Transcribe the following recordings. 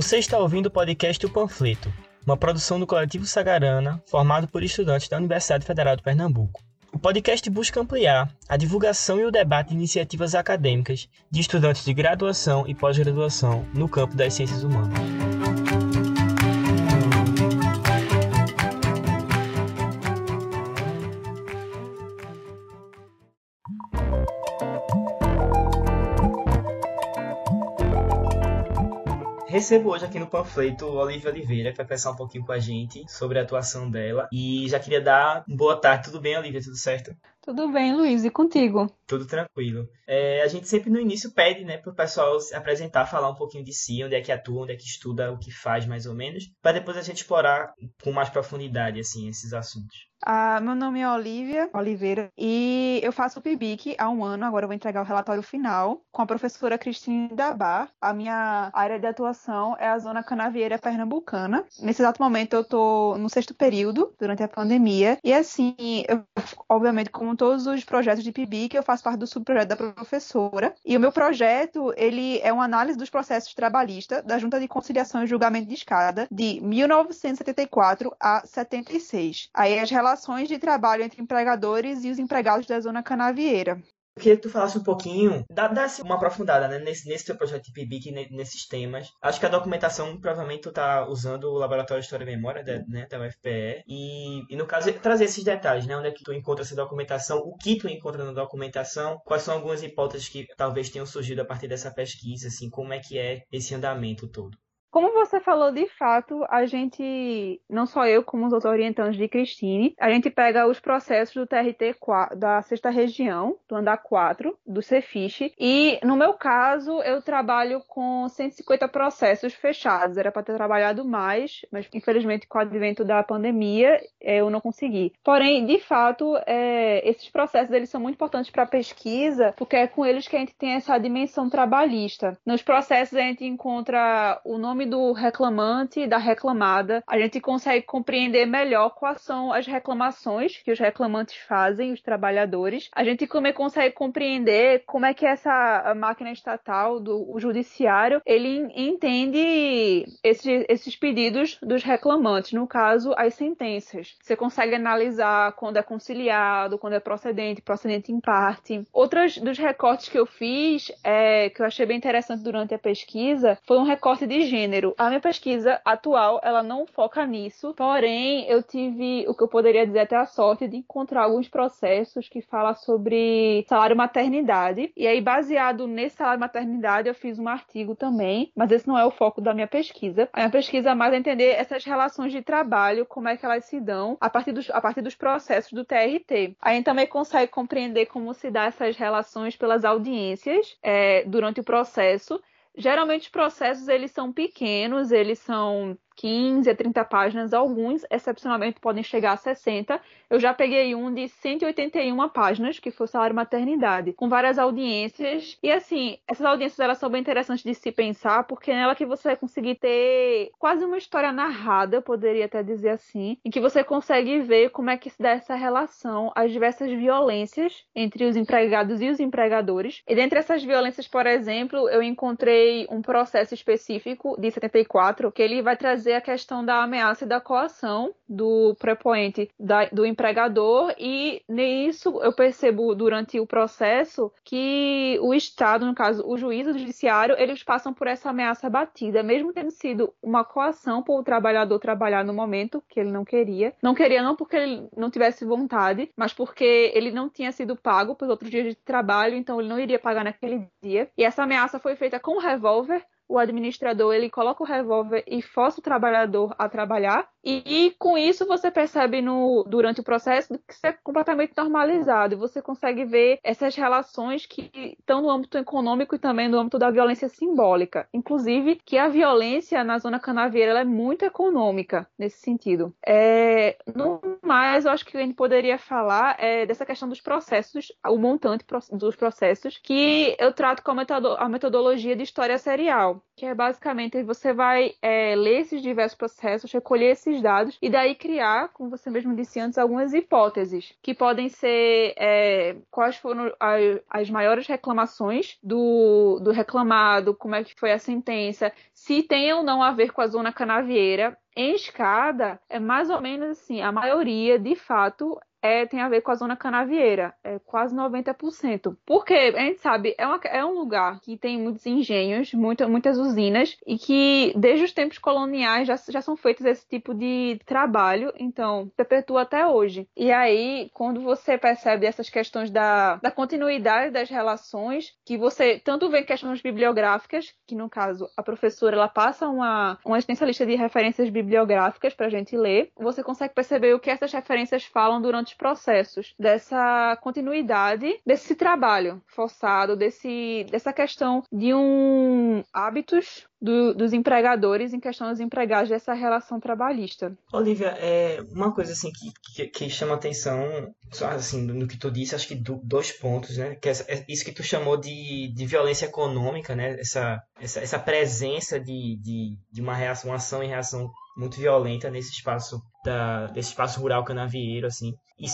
Você está ouvindo o podcast O Panfleto, uma produção do coletivo Sagarana, formado por estudantes da Universidade Federal de Pernambuco. O podcast busca ampliar a divulgação e o debate de iniciativas acadêmicas de estudantes de graduação e pós-graduação no campo das ciências humanas. Recebo hoje aqui no panfleto Olivia Oliveira, que vai conversar um pouquinho com a gente sobre a atuação dela. E já queria dar boa tarde. Tudo bem, Olivia? Tudo certo? Tudo bem, Luiz, e contigo? Tudo tranquilo. É, a gente sempre no início pede, né, para o pessoal se apresentar, falar um pouquinho de si, onde é que atua, onde é que estuda, o que faz mais ou menos, para depois a gente explorar com mais profundidade, assim, esses assuntos. Ah, meu nome é Olivia Oliveira e eu faço o PIBIC há um ano. Agora eu vou entregar o relatório final com a professora Cristine Dabar. A minha área de atuação é a zona canavieira pernambucana. Nesse exato momento eu estou no sexto período, durante a pandemia. E assim, eu, obviamente, como todos os projetos de PIBIC, eu faço parte do subprojeto da professora. E o meu projeto, ele é uma análise dos processos trabalhistas da Junta de Conciliação e Julgamento de Escada de 1974 a 76. Aí as relações de trabalho entre empregadores e os empregados da zona canavieira. Eu queria que tu falasse um pouquinho, dá-se uma aprofundada né, nesse, nesse teu projeto de PIBIC, nesses temas. Acho que a documentação, provavelmente, tu tá usando o Laboratório de História e Memória da, né, da UFPE. E, e, no caso, trazer esses detalhes, né? Onde é que tu encontra essa documentação, o que tu encontra na documentação, quais são algumas hipóteses que talvez tenham surgido a partir dessa pesquisa, assim, como é que é esse andamento todo. Como você falou, de fato, a gente, não só eu, como os outros orientantes de Cristine, a gente pega os processos do TRT 4, da sexta região, do andar 4, do Cefiche, e no meu caso, eu trabalho com 150 processos fechados. Era para ter trabalhado mais, mas infelizmente com o advento da pandemia, é, eu não consegui. Porém, de fato, é, esses processos eles são muito importantes para a pesquisa, porque é com eles que a gente tem essa dimensão trabalhista. Nos processos a gente encontra o nome do reclamante e da reclamada, a gente consegue compreender melhor quais são as reclamações que os reclamantes fazem, os trabalhadores. A gente também consegue compreender como é que essa máquina estatal, do o judiciário, ele entende esses, esses pedidos dos reclamantes, no caso, as sentenças. Você consegue analisar quando é conciliado, quando é procedente, procedente em parte. Outros dos recortes que eu fiz, é, que eu achei bem interessante durante a pesquisa, foi um recorte de gênero gênero. A minha pesquisa atual, ela não foca nisso, porém, eu tive o que eu poderia dizer até a sorte de encontrar alguns processos que falam sobre salário maternidade. E aí, baseado nesse salário maternidade, eu fiz um artigo também, mas esse não é o foco da minha pesquisa. A minha pesquisa é mais entender essas relações de trabalho, como é que elas se dão a partir dos, a partir dos processos do TRT. A gente também consegue compreender como se dá essas relações pelas audiências é, durante o processo Geralmente os processos eles são pequenos, eles são 15 a 30 páginas, alguns excepcionalmente podem chegar a 60. Eu já peguei um de 181 páginas, que foi o salário maternidade, com várias audiências. E assim, essas audiências elas são bem interessantes de se pensar, porque é nela que você vai conseguir ter quase uma história narrada, eu poderia até dizer assim, em que você consegue ver como é que se dá essa relação, as diversas violências entre os empregados e os empregadores. E dentre essas violências, por exemplo, eu encontrei um processo específico de 74 que ele vai trazer trazer a questão da ameaça e da coação do prepoente da, do empregador e nisso eu percebo durante o processo que o Estado, no caso o juiz, o judiciário, eles passam por essa ameaça batida, mesmo tendo sido uma coação para o trabalhador trabalhar no momento que ele não queria. Não queria não porque ele não tivesse vontade, mas porque ele não tinha sido pago pelos outros dias de trabalho, então ele não iria pagar naquele dia. E essa ameaça foi feita com um revólver o administrador ele coloca o revólver e força o trabalhador a trabalhar. E, e, com isso você percebe no, durante o processo que isso é completamente normalizado. E você consegue ver essas relações que estão no âmbito econômico e também no âmbito da violência simbólica. Inclusive que a violência na zona canavieira é muito econômica nesse sentido. É, no mais, eu acho que a gente poderia falar é, dessa questão dos processos, o montante dos processos, que eu trato com a, metodologia de história serial que é basicamente você vai é, ler esses diversos processos, recolher esses dados e daí criar, como você mesmo disse antes, algumas hipóteses que podem ser é, quais foram as, as maiores reclamações do, do reclamado, como é que foi a sentença, se tem ou não a ver com a zona canavieira. Em escada, é mais ou menos assim, a maioria, de fato, é, tem a ver com a zona canavieira, é quase 90%. Porque a gente sabe, é, uma, é um lugar que tem muitos engenhos, muita, muitas usinas, e que desde os tempos coloniais já, já são feitos esse tipo de trabalho, então perpetua até hoje. E aí, quando você percebe essas questões da, da continuidade das relações, que você tanto vê questões bibliográficas, que no caso a professora ela passa uma, uma extensa lista de referências bibliográficas para a gente ler, você consegue perceber o que essas referências falam durante outros processos, dessa continuidade desse trabalho forçado, desse, dessa questão de um hábitos do, dos empregadores em questão dos empregados dessa relação trabalhista. Olivia, é uma coisa assim que, que, que chama atenção, assim, no que tu disse, acho que do, dois pontos, né? Que é, é isso que tu chamou de, de violência econômica, né? Essa, essa, essa presença de, de, de uma reação, uma ação e reação muito violenta nesse espaço da, desse espaço rural canavieiro, assim. E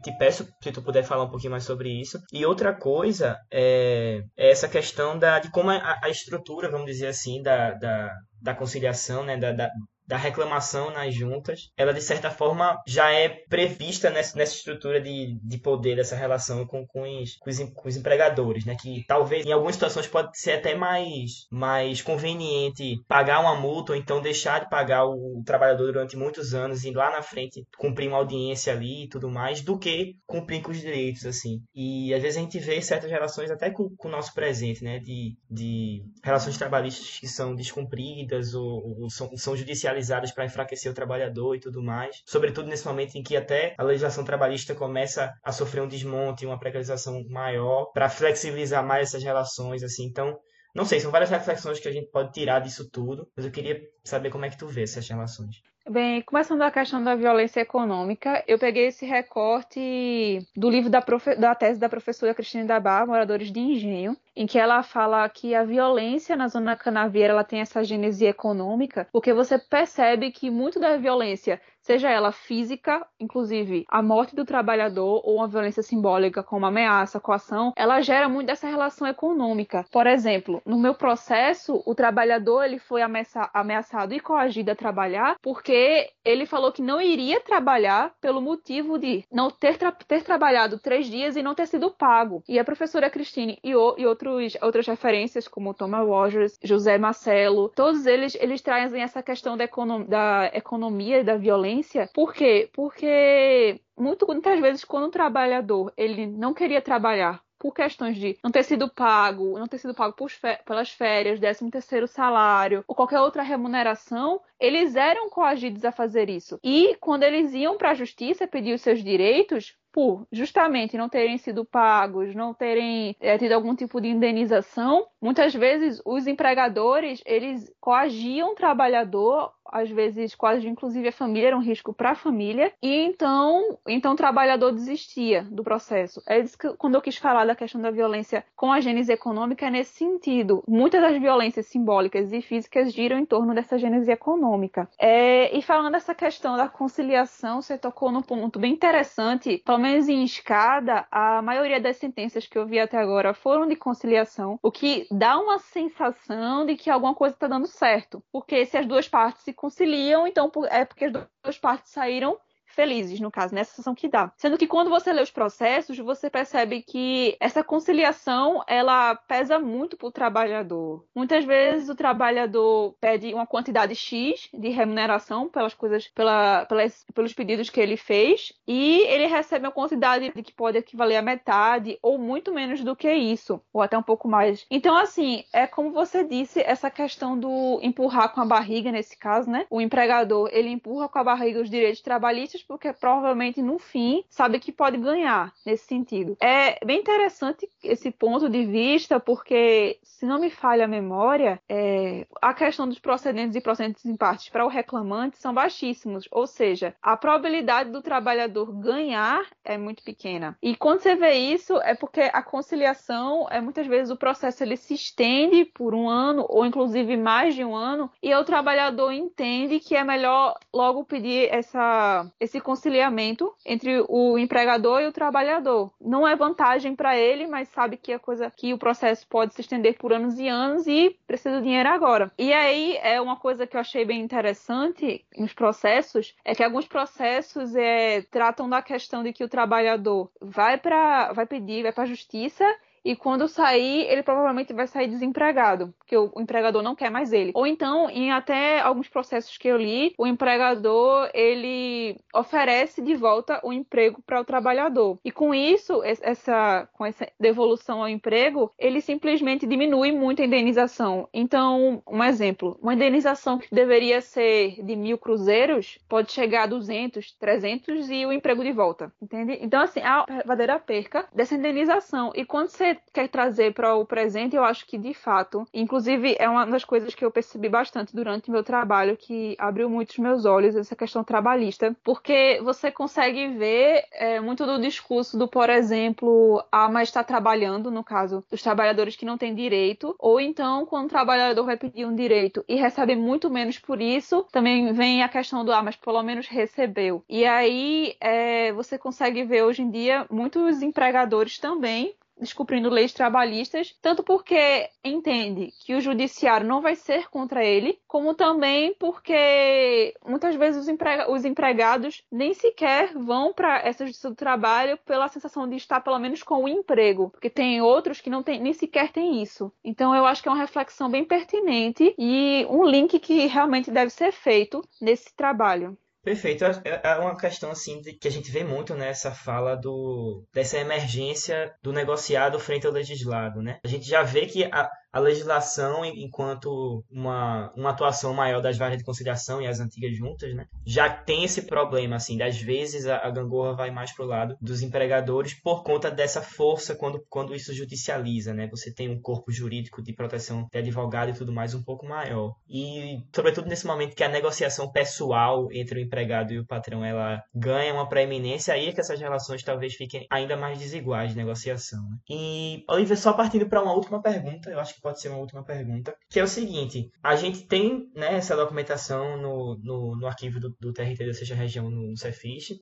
te peço se tu puder falar um pouquinho mais sobre isso. E outra coisa é, é essa questão da, de como a, a, estrutura, vamos dizer assim, da, da, da conciliação, né, da, da, da reclamação nas juntas, ela de certa forma já é prevista nessa, nessa estrutura de, de poder dessa relação com, com, os, com, os, com os empregadores, né? Que talvez em algumas situações pode ser até mais, mais conveniente pagar uma multa ou então deixar de pagar o, o trabalhador durante muitos anos e lá na frente cumprir uma audiência ali e tudo mais, do que cumprir com os direitos, assim. E às vezes a gente vê certas relações até com, com o nosso presente, né? De, de relações trabalhistas que são descumpridas ou, ou são, são judicializadas para enfraquecer o trabalhador e tudo mais. Sobretudo nesse momento em que até a legislação trabalhista começa a sofrer um desmonte, uma precarização maior, para flexibilizar mais essas relações, assim. Então, não sei, são várias reflexões que a gente pode tirar disso tudo, mas eu queria saber como é que tu vê essas relações. Bem, começando a questão da violência econômica, eu peguei esse recorte do livro da, profe... da tese da professora Cristina Dabá, Moradores de Engenho, em que ela fala que a violência na zona canavieira ela tem essa gênese econômica, porque você percebe que muito da violência seja ela física, inclusive a morte do trabalhador, ou uma violência simbólica, como ameaça, coação, ela gera muito dessa relação econômica. Por exemplo, no meu processo, o trabalhador ele foi ameaçado e coagido a trabalhar porque ele falou que não iria trabalhar pelo motivo de não ter, tra ter trabalhado três dias e não ter sido pago. E a professora Cristine e, o, e outros, outras referências, como Thomas Rogers, José Marcelo, todos eles, eles trazem essa questão da, da economia e da violência. Por quê? Porque muito, muitas vezes quando um trabalhador ele não queria trabalhar por questões de não ter sido pago, não ter sido pago pelas férias, 13 terceiro salário ou qualquer outra remuneração, eles eram coagidos a fazer isso. E quando eles iam para a justiça pedir os seus direitos, por justamente não terem sido pagos, não terem é, tido algum tipo de indenização, muitas vezes os empregadores eles coagiam o trabalhador, às vezes quase inclusive a família era um risco para a família, e então então o trabalhador desistia do processo. É isso que quando eu quis falar da questão da violência com a gênese econômica é nesse sentido. Muitas das violências simbólicas e físicas giram em torno dessa gênese econômica. É, e falando dessa questão da conciliação, você tocou num ponto bem interessante, pelo menos em escada, a maioria das sentenças que eu vi até agora foram de conciliação, o que dá uma sensação de que alguma coisa está dando certo. Porque se as duas partes se conciliam, então é porque as duas partes saíram felizes, no caso, nessa sensação que dá. Sendo que quando você lê os processos, você percebe que essa conciliação, ela pesa muito para o trabalhador. Muitas vezes o trabalhador pede uma quantidade X de remuneração pelas coisas, pela, pelas, pelos pedidos que ele fez, e ele recebe uma quantidade que pode equivaler a metade, ou muito menos do que isso, ou até um pouco mais. Então, assim, é como você disse, essa questão do empurrar com a barriga, nesse caso, né? O empregador, ele empurra com a barriga os direitos trabalhistas porque provavelmente no fim sabe que pode ganhar nesse sentido. É bem interessante esse ponto de vista, porque se não me falha a memória, é, a questão dos procedentes e procedentes em partes para o reclamante são baixíssimos, ou seja, a probabilidade do trabalhador ganhar é muito pequena. E quando você vê isso, é porque a conciliação é muitas vezes o processo ele se estende por um ano ou inclusive mais de um ano e o trabalhador entende que é melhor logo pedir essa, esse conciliamento entre o empregador e o trabalhador. Não é vantagem para ele, mas sabe que a coisa que o processo pode se estender por anos e anos e precisa de dinheiro agora. E aí é uma coisa que eu achei bem interessante nos processos é que alguns processos é, tratam da questão de que o trabalhador vai para vai pedir, vai para a justiça e quando sair, ele provavelmente vai sair desempregado, porque o empregador não quer mais ele. Ou então, em até alguns processos que eu li, o empregador ele oferece de volta o emprego para o trabalhador. E com isso, essa com essa devolução ao emprego, ele simplesmente diminui muito a indenização. Então, um exemplo, uma indenização que deveria ser de mil cruzeiros pode chegar a 200, 300 e o emprego de volta, entende? Então, assim, a verdadeira perca dessa indenização. E quando você quer trazer para o presente, eu acho que de fato, inclusive é uma das coisas que eu percebi bastante durante meu trabalho que abriu muito os meus olhos essa questão trabalhista, porque você consegue ver é, muito do discurso do, por exemplo, ah, mas está trabalhando, no caso dos trabalhadores que não têm direito, ou então quando o trabalhador vai pedir um direito e recebe muito menos por isso, também vem a questão do ah, mas pelo menos recebeu. E aí é, você consegue ver hoje em dia muitos empregadores também descobrindo leis trabalhistas, tanto porque entende que o judiciário não vai ser contra ele, como também porque muitas vezes os, emprega os empregados nem sequer vão para essa justiça do trabalho pela sensação de estar pelo menos com o emprego, porque tem outros que não tem, nem sequer tem isso. Então eu acho que é uma reflexão bem pertinente e um link que realmente deve ser feito nesse trabalho. Perfeito. É, é uma questão assim que a gente vê muito nessa fala do dessa emergência do negociado frente ao legislado, né? A gente já vê que a, a legislação, enquanto uma, uma atuação maior das varas de conciliação e as antigas juntas, né, já tem esse problema, assim, das vezes a, a gangorra vai mais pro lado dos empregadores por conta dessa força quando, quando isso judicializa, né? Você tem um corpo jurídico de proteção de advogado e tudo mais um pouco maior. E, sobretudo nesse momento que a negociação pessoal entre o empregado e o patrão, ela ganha uma preeminência, aí é que essas relações talvez fiquem ainda mais desiguais de negociação. Né? E, Oliver, só partindo para uma última pergunta, eu acho que pode ser uma última pergunta, que é o seguinte: a gente tem né, essa documentação no, no, no arquivo do, do TRT da sexta região no, no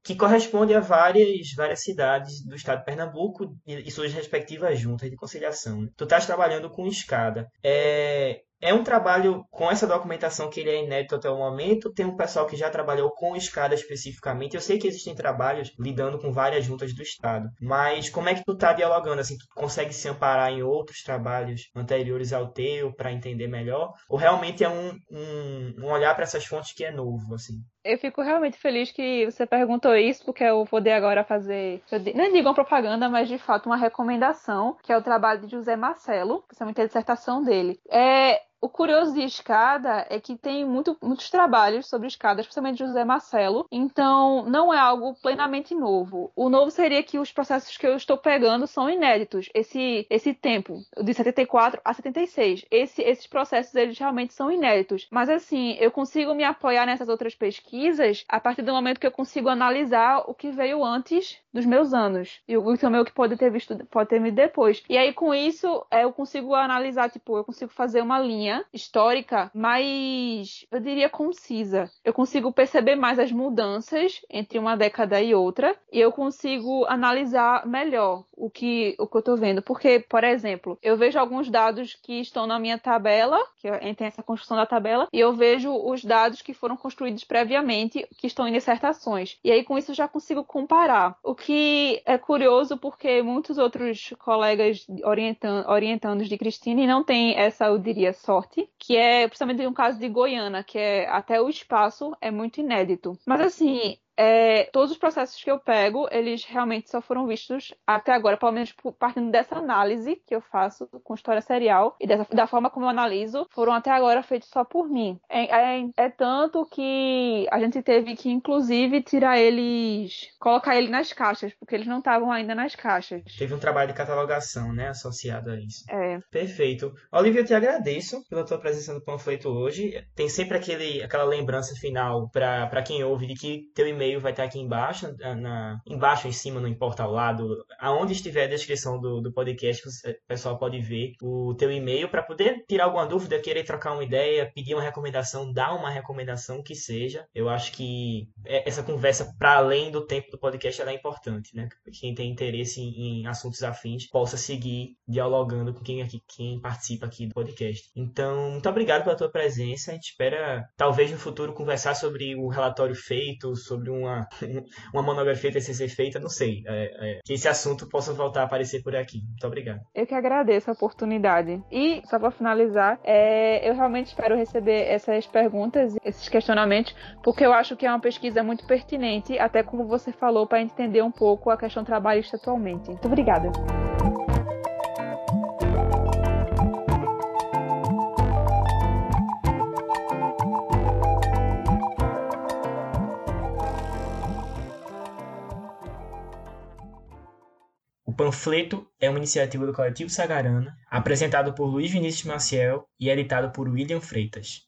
que corresponde a várias, várias cidades do estado de Pernambuco e, e suas respectivas juntas de conciliação. Tu estás trabalhando com escada. É, é um trabalho com essa documentação que ele é inédito até o momento. Tem um pessoal que já trabalhou com escada especificamente. Eu sei que existem trabalhos lidando com várias juntas do Estado. Mas como é que tu tá dialogando? Assim, tu consegue se amparar em outros trabalhos anteriores ao teu para entender melhor? Ou realmente é um, um, um olhar para essas fontes que é novo, assim? Eu fico realmente feliz que você perguntou isso, porque eu vou poder agora fazer, não digo uma propaganda, mas de fato uma recomendação, que é o trabalho de José Marcelo, principalmente a dissertação dele. É, o curioso de escada é que tem muito, muitos trabalhos sobre escada, especialmente José Marcelo, então não é algo plenamente novo. O novo seria que os processos que eu estou pegando são inéditos. Esse, esse tempo, de 74 a 76, esse, esses processos eles realmente são inéditos. Mas assim, eu consigo me apoiar nessas outras pesquisas a partir do momento que eu consigo analisar o que veio antes dos meus anos e o também o que pode ter visto, pode ter vindo depois. E aí com isso é, eu consigo analisar, tipo, eu consigo fazer uma linha histórica mais, eu diria, concisa. Eu consigo perceber mais as mudanças entre uma década e outra e eu consigo analisar melhor o que, o que eu estou vendo. Porque, por exemplo, eu vejo alguns dados que estão na minha tabela, que tem essa construção da tabela, e eu vejo os dados que foram construídos previamente, que estão em dissertações. E aí, com isso, eu já consigo comparar. O que é curioso porque muitos outros colegas orientandos, orientandos de Cristine não têm essa, eu diria, que é principalmente um caso de Goiânia, que é até o espaço é muito inédito. Mas assim, é, todos os processos que eu pego, eles realmente só foram vistos até agora, pelo menos partindo dessa análise que eu faço com história serial e dessa, da forma como eu analiso, foram até agora feitos só por mim. É, é, é tanto que a gente teve que, inclusive, tirar eles, colocar ele nas caixas, porque eles não estavam ainda nas caixas. Teve um trabalho de catalogação, né, associado a isso. É. Perfeito. Olivia, eu te agradeço pela tua presença no panfleto hoje. Tem sempre aquele, aquela lembrança final para quem ouve de que teu e-mail vai estar aqui embaixo, na, embaixo, em cima, não importa ao lado, aonde estiver a descrição do, do podcast, o pessoal pode ver o teu e-mail para poder tirar alguma dúvida, querer trocar uma ideia, pedir uma recomendação, dar uma recomendação que seja. Eu acho que é, essa conversa, para além do tempo do podcast, ela é importante, né? Quem tem interesse em, em assuntos afins possa seguir dialogando com quem, aqui, quem participa aqui do podcast. Então, muito obrigado pela tua presença. A gente espera, talvez no futuro, conversar sobre o relatório feito, sobre uma, uma monografia TCC feita, não sei. É, é, que esse assunto possa voltar a aparecer por aqui. Muito obrigado. Eu que agradeço a oportunidade. E, só para finalizar, é, eu realmente espero receber essas perguntas, esses questionamentos, porque eu acho que é uma pesquisa muito pertinente, até como você falou, para entender um pouco a questão trabalhista atualmente. Muito obrigada. Panfleto é uma iniciativa do Coletivo Sagarana, apresentado por Luiz Vinícius Maciel e editado por William Freitas.